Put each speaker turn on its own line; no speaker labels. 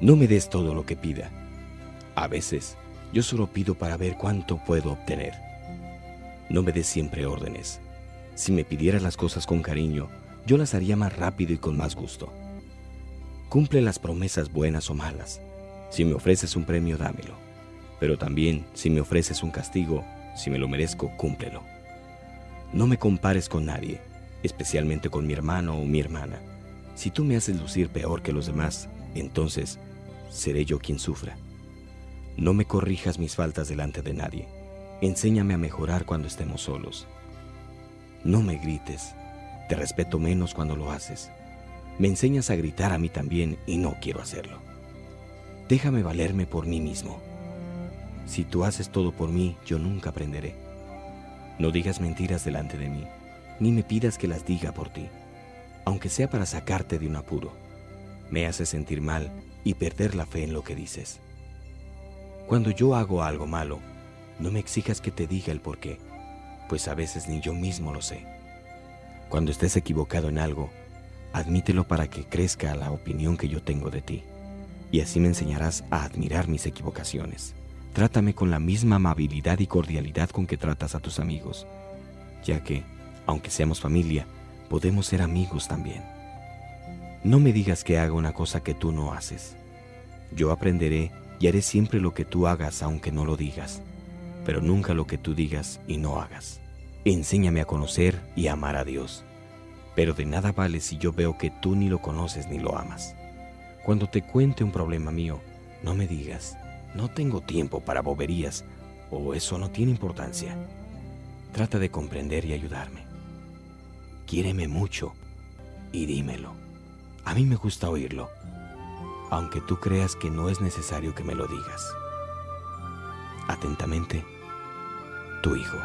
No me des todo lo que pida. A veces yo solo pido para ver cuánto puedo obtener. No me des siempre órdenes. Si me pidieras las cosas con cariño, yo las haría más rápido y con más gusto. Cumple las promesas buenas o malas. Si me ofreces un premio, dámelo. Pero también, si me ofreces un castigo, si me lo merezco, cúmplelo. No me compares con nadie, especialmente con mi hermano o mi hermana. Si tú me haces lucir peor que los demás, entonces seré yo quien sufra. No me corrijas mis faltas delante de nadie. Enséñame a mejorar cuando estemos solos. No me grites. Te respeto menos cuando lo haces. Me enseñas a gritar a mí también y no quiero hacerlo. Déjame valerme por mí mismo. Si tú haces todo por mí, yo nunca aprenderé. No digas mentiras delante de mí, ni me pidas que las diga por ti, aunque sea para sacarte de un apuro. Me haces sentir mal y perder la fe en lo que dices. Cuando yo hago algo malo, no me exijas que te diga el por qué, pues a veces ni yo mismo lo sé. Cuando estés equivocado en algo, admítelo para que crezca la opinión que yo tengo de ti y así me enseñarás a admirar mis equivocaciones. Trátame con la misma amabilidad y cordialidad con que tratas a tus amigos, ya que, aunque seamos familia, podemos ser amigos también. No me digas que haga una cosa que tú no haces. Yo aprenderé y haré siempre lo que tú hagas aunque no lo digas, pero nunca lo que tú digas y no hagas. Enséñame a conocer y amar a Dios, pero de nada vale si yo veo que tú ni lo conoces ni lo amas. Cuando te cuente un problema mío, no me digas, no tengo tiempo para boberías o eso no tiene importancia. Trata de comprender y ayudarme. Quiéreme mucho y dímelo. A mí me gusta oírlo, aunque tú creas que no es necesario que me lo digas. Atentamente, tu hijo.